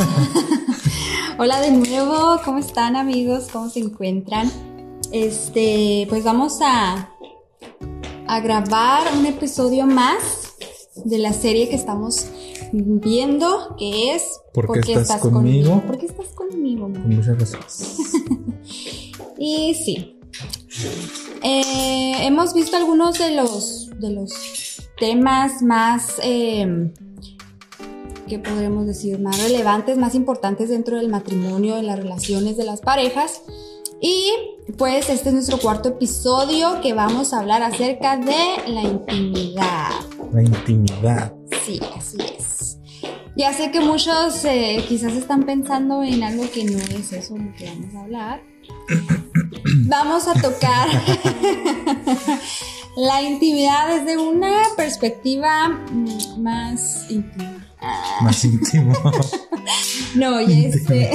Hola de nuevo, ¿cómo están amigos? ¿Cómo se encuentran? Este, pues vamos a, a grabar un episodio más de la serie que estamos viendo, que es ¿Por qué estás conmigo? ¿Por qué estás conmigo? Por muchas razones. Y sí. Eh, hemos visto algunos de los, de los temas más, eh, ¿qué podremos decir? Más relevantes, más importantes dentro del matrimonio, de las relaciones de las parejas. Y pues este es nuestro cuarto episodio que vamos a hablar acerca de la intimidad. La intimidad. Sí, así es. Ya sé que muchos eh, quizás están pensando en algo que no es eso lo que vamos a hablar. Vamos a tocar la intimidad desde una perspectiva mm, más íntima. Más íntimo. No, y este.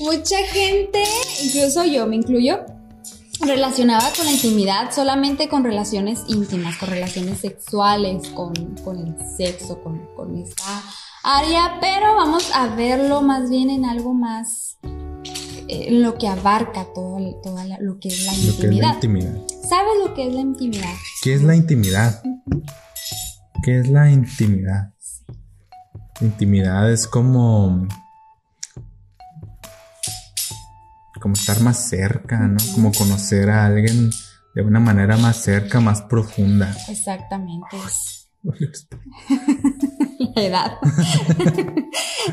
mucha gente, incluso yo me incluyo, relacionaba con la intimidad solamente con relaciones íntimas, con relaciones sexuales, con, con el sexo, con, con esta área, pero vamos a verlo más bien en algo más, eh, lo que abarca todo, la- lo que es la Lo que es la intimidad. intimidad. ¿Sabes lo que es la intimidad? ¿Qué es la intimidad? ¿Qué es la intimidad? Intimidad es como. como estar más cerca, ¿no? Como conocer a alguien de una manera más cerca, más profunda. Exactamente. la edad.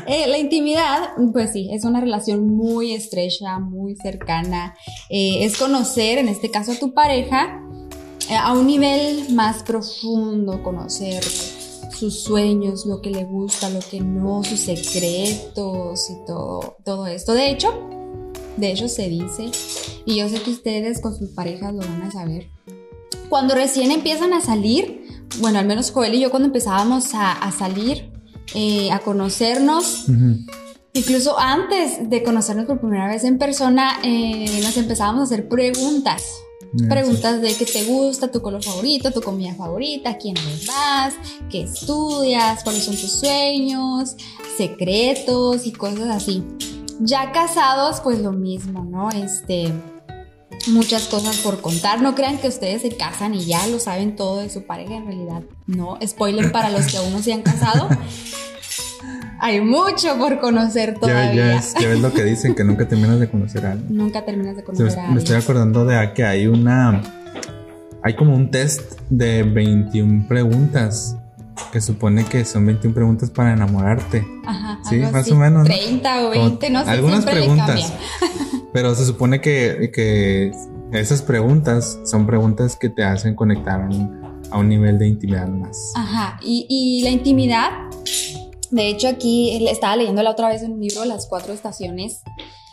Eh, la intimidad, pues sí, es una relación muy estrecha, muy cercana. Eh, es conocer, en este caso, a tu pareja eh, a un nivel más profundo, conocer sus sueños, lo que le gusta, lo que no, sus secretos y todo, todo esto. De hecho, de hecho se dice, y yo sé que ustedes con sus parejas lo van a saber, cuando recién empiezan a salir, bueno, al menos Joel y yo cuando empezábamos a, a salir, eh, a conocernos, incluso antes de conocernos por primera vez en persona, eh, nos empezábamos a hacer preguntas. Preguntas de qué te gusta, tu color favorito, tu comida favorita, quién vas, qué estudias, cuáles son tus sueños, secretos y cosas así. Ya casados, pues lo mismo, ¿no? Este, muchas cosas por contar. No crean que ustedes se casan y ya lo saben todo de su pareja, en realidad. No, spoiler para los que aún no se han casado. Hay mucho por conocer todavía. ya, es- ya ves lo que dicen, que nunca terminas de conocer a alguien. Nunca terminas de Me conocer a me estoy alguien. acordando de que hay una. Hay como un test de 21 preguntas. Que supone que son 21 preguntas para enamorarte. Ajá, Sí, más así. o menos, ¿no? 30 o 20, no sé. Algunas preguntas. Pero se supone que, que esas preguntas son preguntas que te hacen conectar a un, a un nivel de intimidad más. Ajá, y, y la intimidad, de hecho aquí estaba leyendo la otra vez en un libro Las cuatro estaciones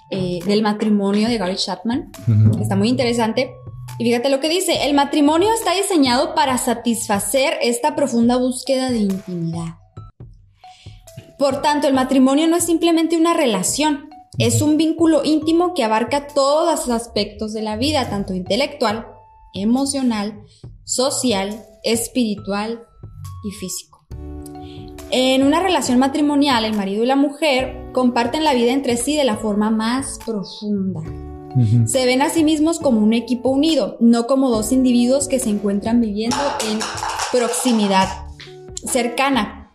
eh, del matrimonio de Gary Chapman, está muy interesante. Y fíjate lo que dice, el matrimonio está diseñado para satisfacer esta profunda búsqueda de intimidad. Por tanto, el matrimonio no es simplemente una relación, es un vínculo íntimo que abarca todos los aspectos de la vida, tanto intelectual, emocional, social, espiritual y físico. En una relación matrimonial, el marido y la mujer comparten la vida entre sí de la forma más profunda. Se ven a sí mismos como un equipo unido, no como dos individuos que se encuentran viviendo en proximidad cercana.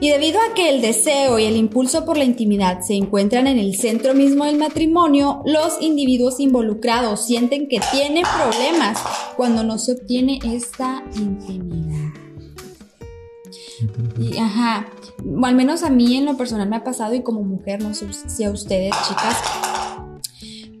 Y debido a que el deseo y el impulso por la intimidad se encuentran en el centro mismo del matrimonio, los individuos involucrados sienten que tienen problemas cuando no se obtiene esta intimidad. Y, ajá, o al menos a mí en lo personal me ha pasado y como mujer, no sé si a ustedes, chicas,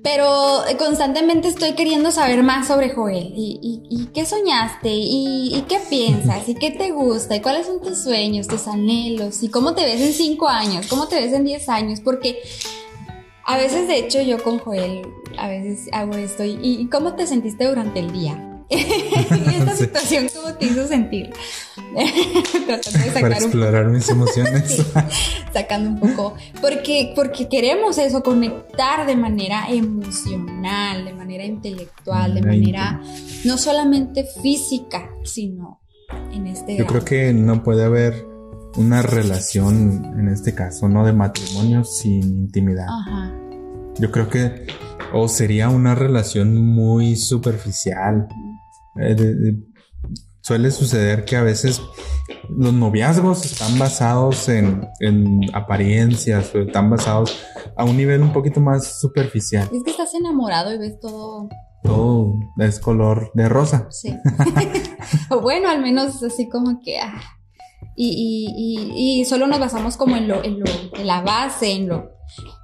pero constantemente estoy queriendo saber más sobre Joel. ¿Y, qué soñaste? ¿Y, qué piensas? ¿Y qué te gusta? ¿Y cuáles son tus sueños, tus anhelos? ¿Y cómo te ves en 5 años? ¿Cómo te ves en 10 años? Porque a veces, de hecho, yo con Joel a veces hago esto. ¿Y, y cómo te sentiste durante el día? Y esta Sí. situación, ¿cómo te hizo sentir? Tratando de Para sacar un explorar mis emociones. sacando un poco, porque, porque queremos eso, conectar de manera emocional, de manera intelectual, de Manera no solamente física, sino en este Yo creo que no puede haber una relación, en este caso, no de matrimonio, sin intimidad. Ajá. Yo creo que o sería una relación muy superficial. Eh, de- de- suele suceder que a veces los noviazgos están basados en, en apariencias, o están basados a un nivel un poquito más superficial. Es que estás enamorado y ves todo. Todo es color de rosa. Sí. o bueno, al menos así como que. ah. Y, y, y, y solo nos basamos como en lo, en lo, en la base, en lo.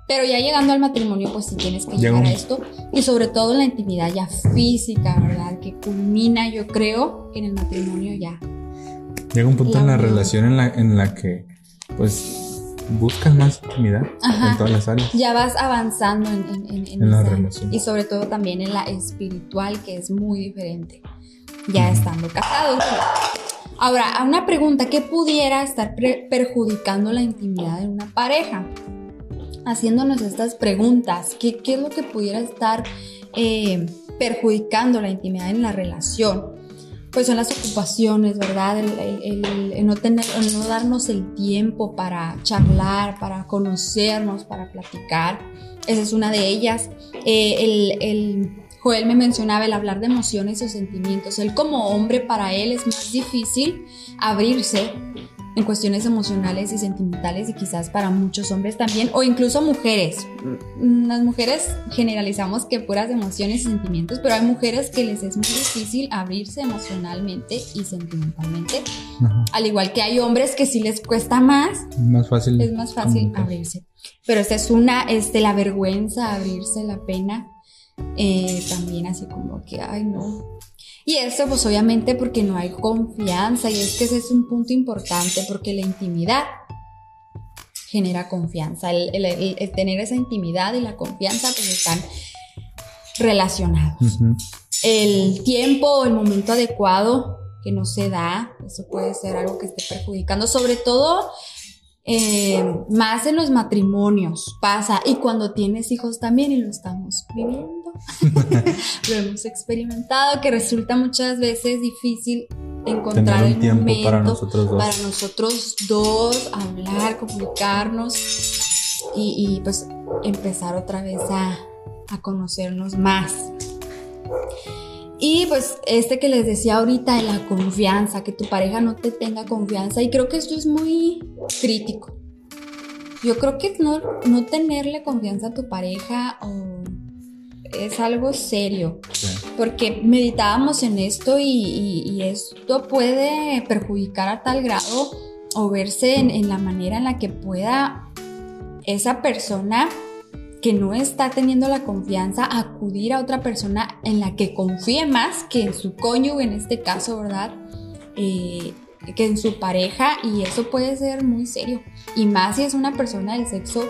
Pero ya llegando al matrimonio, pues sí tienes que Llega llegar a esto. Y sobre todo en la intimidad ya física, ¿verdad? Que culmina, yo creo, en el matrimonio ya. Llega un punto La en la relación en la, en la que, pues, buscas más intimidad Ajá. en todas las áreas. Ya vas avanzando en, en, en, en En la relación. Y sobre todo también en la espiritual, que es muy diferente. Ya estando casados. Ahora, a una pregunta, ¿qué pudiera estar perjudicando la intimidad de una pareja? Haciéndonos estas preguntas, ¿qué, qué es lo que pudiera estar eh, perjudicando la intimidad en la relación? Pues son las ocupaciones, ¿verdad? El, el- no tener, no darnos el tiempo para charlar, para conocernos, para platicar. Esa es una de ellas. Eh, el- Joel me mencionaba el hablar de emociones o sentimientos. Él como hombre, para él es más difícil abrirse en cuestiones emocionales y sentimentales y quizás para muchos hombres también, o incluso mujeres. Mm, Las mujeres generalizamos que puras emociones y sentimientos, pero hay mujeres que les es muy difícil abrirse emocionalmente y sentimentalmente, Ajá. al igual que hay hombres que sí les cuesta más Más fácil. es más fácil abrirse. Pero esta es una, este, la vergüenza, abrirse, la pena, eh, también así como que, ay no. Y esto pues obviamente porque no hay confianza y es que ese es un punto importante porque la intimidad genera confianza. El, el- el- el tener esa intimidad y la confianza pues están relacionados Ujú. el tiempo o el momento adecuado que no se da, eso puede ser algo que esté perjudicando, sobre todo eh, más en los matrimonios pasa y cuando tienes hijos también y lo estamos viviendo, lo hemos experimentado que resulta muchas veces difícil encontrar Tener un el tiempo momento para nosotros dos. para nosotros dos hablar, comunicarnos y, y, pues empezar otra vez a, a conocernos más. Y pues este que les decía ahorita de la confianza, que tu pareja no te tenga confianza y creo que esto es muy crítico. Yo creo que no, no tenerle confianza a tu pareja o es algo serio Sí. porque meditábamos en esto y, y- y esto puede perjudicar a tal grado o verse en, en la manera en la que pueda esa persona que no está teniendo la confianza acudir a otra persona en la que confíe más que en su cónyuge en este caso, ¿verdad? Eh, que en su pareja y eso puede ser muy serio y más si es una persona del sexo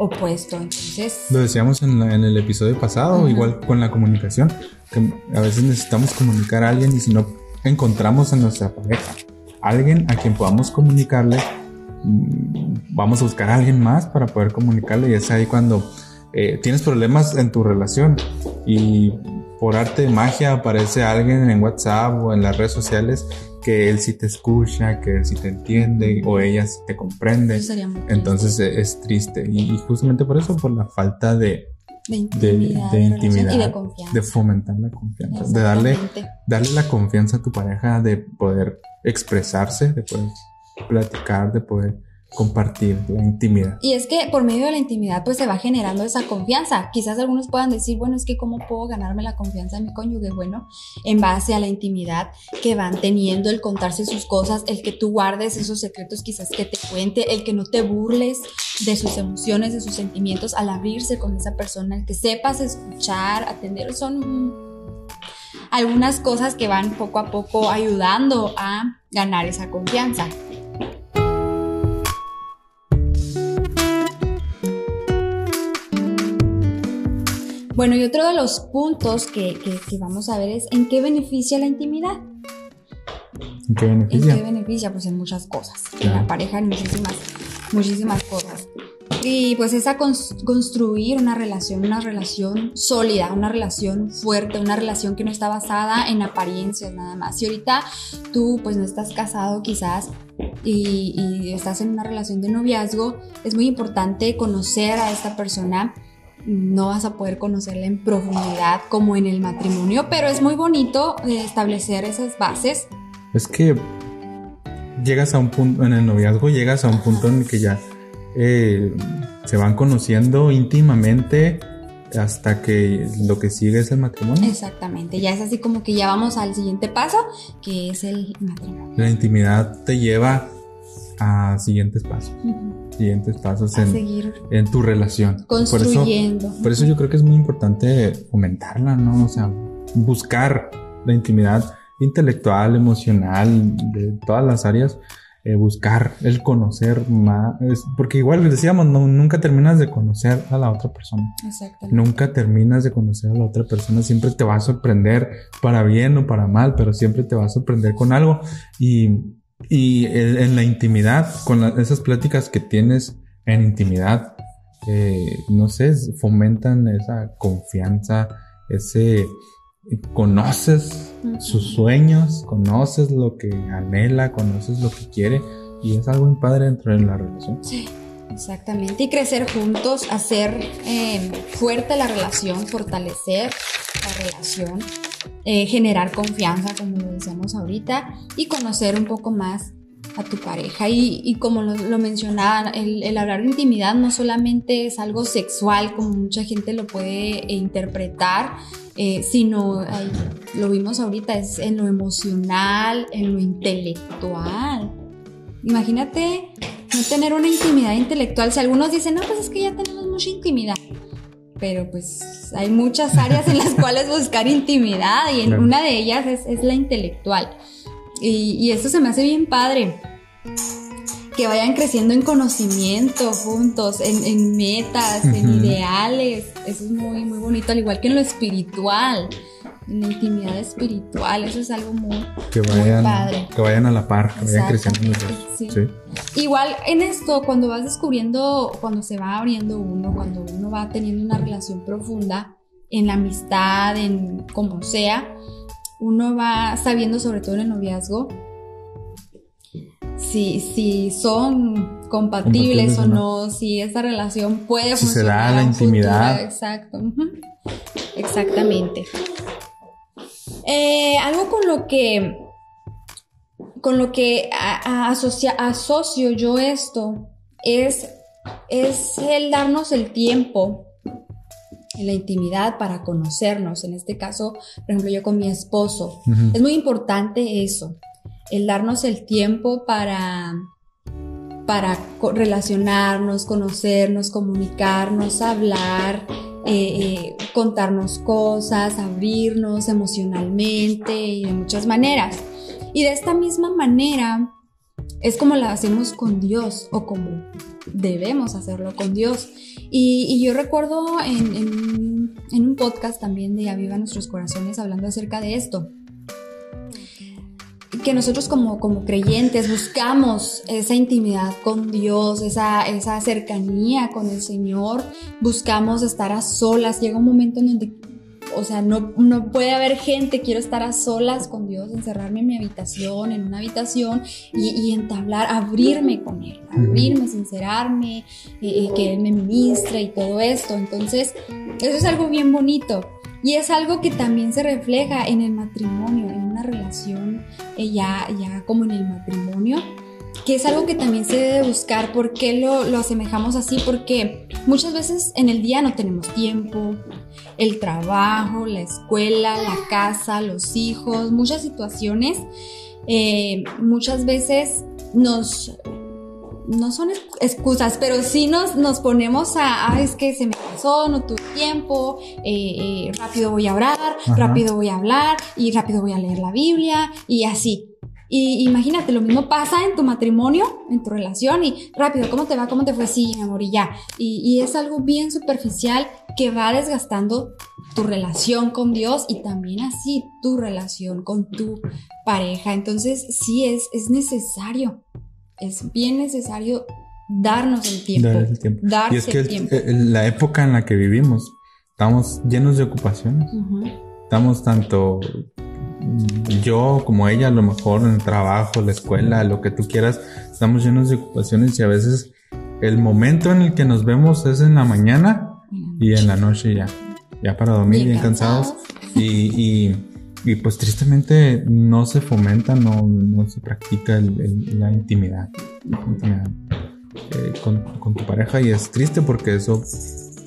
opuesto, entonces... Lo decíamos en, la- en el episodio pasado, igual con la comunicación, que a veces necesitamos comunicar a alguien y si no encontramos en nuestra pareja alguien a quien podamos comunicarle, mm, vamos a buscar a alguien más para poder comunicarle y es ahí cuando eh, tienes problemas en tu relación y por arte de magia aparece alguien en WhatsApp o en las redes sociales que él sí te escucha, que él sí te entiende o ella sí te comprende. Entonces eh, es triste y, y justamente por eso, por la falta de, de intimidad, de de intimidad, y de confianza. de fomentar la confianza, de darle, darle la confianza a tu pareja, de poder expresarse, de poder platicar, de poder compartir la intimidad. Y es que por medio de la intimidad pues se va generando esa confianza. Quizás algunos puedan decir, bueno, es que cómo puedo ganarme la confianza de mi cónyuge. Bueno, en base a la intimidad que van teniendo, el contarse sus cosas, el que tú guardes esos secretos quizás que te cuente, el que no te burles de sus emociones, de sus sentimientos al abrirse con esa persona, el que sepas escuchar, atender, son algunas cosas que van poco a poco ayudando a ganar esa confianza. Bueno, y otro de los puntos que, que- que vamos a ver es en qué beneficia la intimidad. ¿En qué ¿En beneficia? qué beneficia? Pues en muchas cosas. En Claro. la pareja en muchísimas, muchísimas cosas. Y pues es a construir una relación, una relación sólida, una relación fuerte, una relación que no está basada en apariencias nada más. Si ahorita tú pues no estás casado quizás y, y estás en una relación de noviazgo, es muy importante conocer a esta persona no vas a poder conocerla en profundidad como en el matrimonio, pero es muy bonito eh, establecer esas bases. Es que llegas a un punto, en el noviazgo llegas a un punto en el que ya eh, se van conociendo íntimamente hasta que lo que sigue es el matrimonio. Exactamente, ya es así como que ya vamos al siguiente paso, que es el matrimonio. La intimidad te lleva a siguientes pasos. Siguientes pasos en, seguir en tu relación. Construyendo. Por eso, por eso yo creo que es muy importante fomentarla, ¿no? O sea, buscar la intimidad intelectual, emocional, de todas las áreas, eh, buscar el conocer más, porque igual decíamos, no, nunca terminas de conocer a la otra persona. Exactamente. Nunca terminas de conocer a la otra persona, siempre te va a sorprender, para bien o para mal, pero siempre te va a sorprender con algo. Y y en la intimidad, con esas pláticas que tienes en intimidad, eh, no sé, fomentan esa confianza, ese conoces sus sueños, conoces lo que anhela, conoces lo que quiere y es algo muy padre dentro de la relación. Sí, exactamente. Y crecer juntos, hacer eh, fuerte la relación, fortalecer la relación eh, generar confianza, como lo decíamos ahorita, y conocer un poco más a tu pareja. Y, como lo, mencionaba, el, hablar de intimidad no solamente es algo sexual, como mucha gente lo puede eh, interpretar, eh, sino, lo vimos ahorita, es en lo emocional, en lo intelectual. Imagínate tener una intimidad intelectual. Si algunos dicen, no, pues es que ya tenemos mucha intimidad pero pues hay muchas áreas en las cuales buscar intimidad y en una de ellas es, la intelectual. Y, y, esto se me hace bien padre. Que vayan creciendo en conocimiento juntos, en, metas, en ideales. Eso es muy, muy bonito, al igual que en lo espiritual la intimidad espiritual, eso es algo muy, que vayan, padre. Que vayan a la par, que vayan creciendo. Sí. Igual en esto, cuando vas descubriendo, cuando se va abriendo uno, cuando uno va teniendo una relación profunda, en la amistad, en como sea, uno va sabiendo, sobre todo en el noviazgo, si, si son compatibles, o no, si esa relación puede si se da la intimidad. Exacto. Exactamente. Eh, algo con lo que, con lo que asocio yo esto es, es el darnos el tiempo en la intimidad para conocernos. En este caso, por ejemplo, yo con mi esposo. Es muy importante eso, el darnos el tiempo para para relacionarnos, conocernos, comunicarnos, hablar, eh, eh, contarnos cosas, abrirnos emocionalmente y de muchas maneras. Y de esta misma manera es como la hacemos con Dios o como debemos hacerlo con Dios. Y, yo recuerdo en, en, un podcast también de Aviva Nuestros Corazones hablando acerca de esto que nosotros como, como creyentes buscamos esa intimidad con Dios, esa, esa cercanía con el Señor, buscamos estar a solas. Llega un momento en donde, o sea, no, no puede haber gente, quiero estar a solas con Dios, encerrarme en mi habitación, en una habitación y, entablar, abrirme con Él, abrirme, sincerarme, eh, eh, que Él me ministre y todo esto. Entonces, eso es algo bien bonito. Y es algo que también se refleja en el matrimonio, en una relación eh, ya, ya como en el matrimonio, que es algo que también se debe buscar. ¿Por qué lo, lo asemejamos así? Porque muchas veces en el día no tenemos tiempo, el trabajo, la escuela, la casa, los hijos, muchas situaciones. Eh, muchas veces nos no son excusas, pero sí nos, nos ponemos a, ah, es que se me pasó, no tuve tiempo, eh, eh, rápido voy a orar, rápido voy a hablar y rápido voy a leer la Biblia y así. Y imagínate, lo mismo pasa en tu matrimonio, en tu relación y rápido, ¿cómo te va? ¿Cómo te fue? Sí, mi amor, y ya. Y, y es algo bien superficial que va desgastando tu relación con Dios y también así tu relación con tu pareja. Entonces, sí es, es necesario es bien necesario darnos el tiempo. Darles el tiempo. Darse y es que el tiempo. el- la época en la que vivimos, estamos llenos de ocupaciones. Estamos tanto mm, yo como ella, a lo mejor en el trabajo, la escuela, lo que tú quieras, estamos llenos de ocupaciones y a veces el momento en el que nos vemos es en la mañana y en la noche ya, ya para dormir, bien, Bien cansados. cansados. Y, y, y, pues tristemente no se fomenta, no, no se practica el- la intimidad, eh, con, con tu pareja y es triste porque eso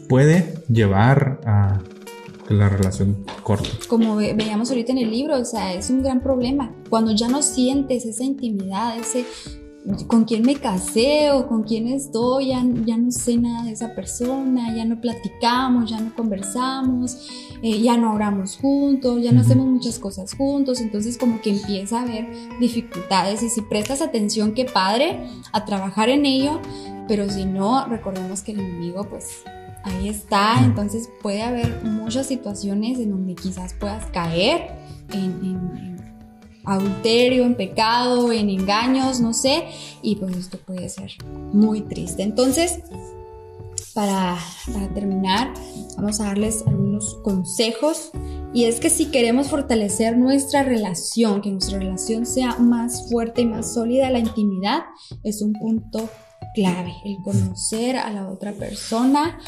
puede llevar a la relación corte. como ve- veíamos ahorita en el libro, o sea, es un gran problema. Cuando ya no sientes esa intimidad, ese con quién me casé o con quién estoy, ya, ya no sé nada de esa persona, ya no platicamos, ya no conversamos, eh, ya no oramos juntos, ya no hacemos muchas cosas juntos, entonces como que empieza a haber dificultades y si prestas atención, qué padre, a trabajar en ello, pero si no, recordemos que el enemigo pues ahí está, entonces puede haber muchas situaciones en donde quizás puedas caer en, en- en adulterio, en pecado, en engaños, no sé, y pues esto puede ser muy triste. Entonces, para, para terminar, vamos a darles algunos consejos. Y es que si queremos fortalecer nuestra relación, que nuestra relación sea más fuerte y más sólida, la intimidad es un punto clave. El conocer a la otra persona,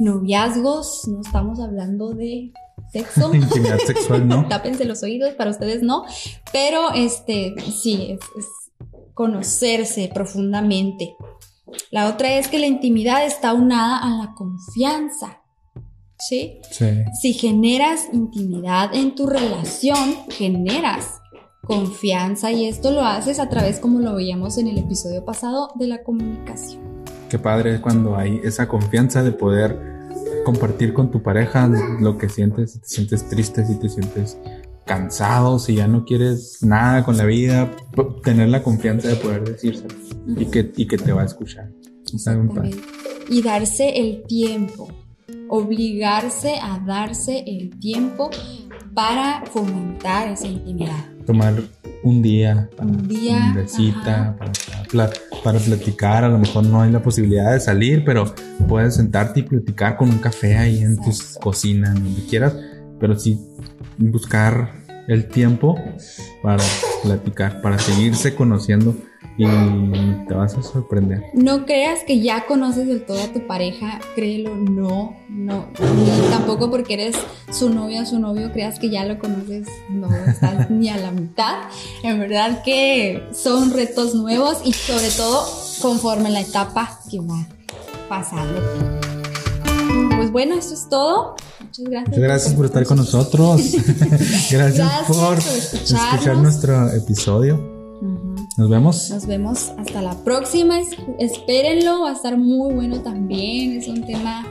noviazgos, no estamos hablando de sexo. Intimidad sexual, ¿no? Tápense los oídos, para ustedes no. Pero este, sí, es, es conocerse profundamente. La otra es que la intimidad está unada a la confianza. ¿Sí? Sí. Si generas intimidad en tu relación, generas confianza y esto lo haces a través, como lo veíamos en el episodio pasado, de la comunicación. Qué padre cuando hay esa confianza de poder compartir con tu pareja lo que sientes, si te sientes triste, si te sientes cansado, si ya no quieres nada con la vida, tener la confianza de poder decírselo y que, y que te va a escuchar. Y darse el tiempo, obligarse a darse el tiempo para fomentar esa intimidad. Tomar un día para Un día, una cita, para, pla- para platicar, a lo mejor no hay la posibilidad de salir, pero puedes sentarte y platicar con un café ahí en tu cocina, donde quieras, pero sí buscar el tiempo para platicar, para seguirse conociendo y te vas a sorprender. No creas que ya conoces del todo a tu pareja, créelo, no, no. Ni tampoco porque eres su novia o su novio creas que ya lo conoces, no estás ni a la mitad. En verdad que son retos nuevos y sobre todo conforme la etapa que va pasando. Pues bueno, eso es todo. Muchas gracias. Muchas gracias por estar con nosotros. gracias, Gracias por escuchar nuestro episodio. Nos vemos. Nos vemos hasta la próxima. Es- Espérenlo, va a estar muy bueno también. Es un tema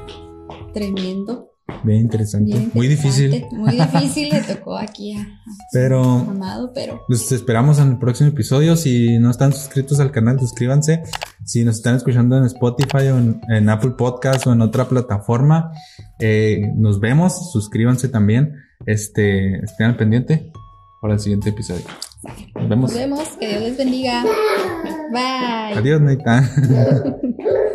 tremendo. Bien interesante. bien Muy difícil, Muy difícil, le tocó aquí a, a pero Amado, pero Los esperamos en el próximo episodio. Si no están suscritos al canal, suscríbanse. Si nos están escuchando en Spotify o en, en Apple Podcast o en otra plataforma, eh, nos vemos. Suscríbanse también. Este, estén al pendiente para el siguiente episodio. Nos vemos. nos vemos. Que Dios les bendiga. Bye. Adiós, Neita.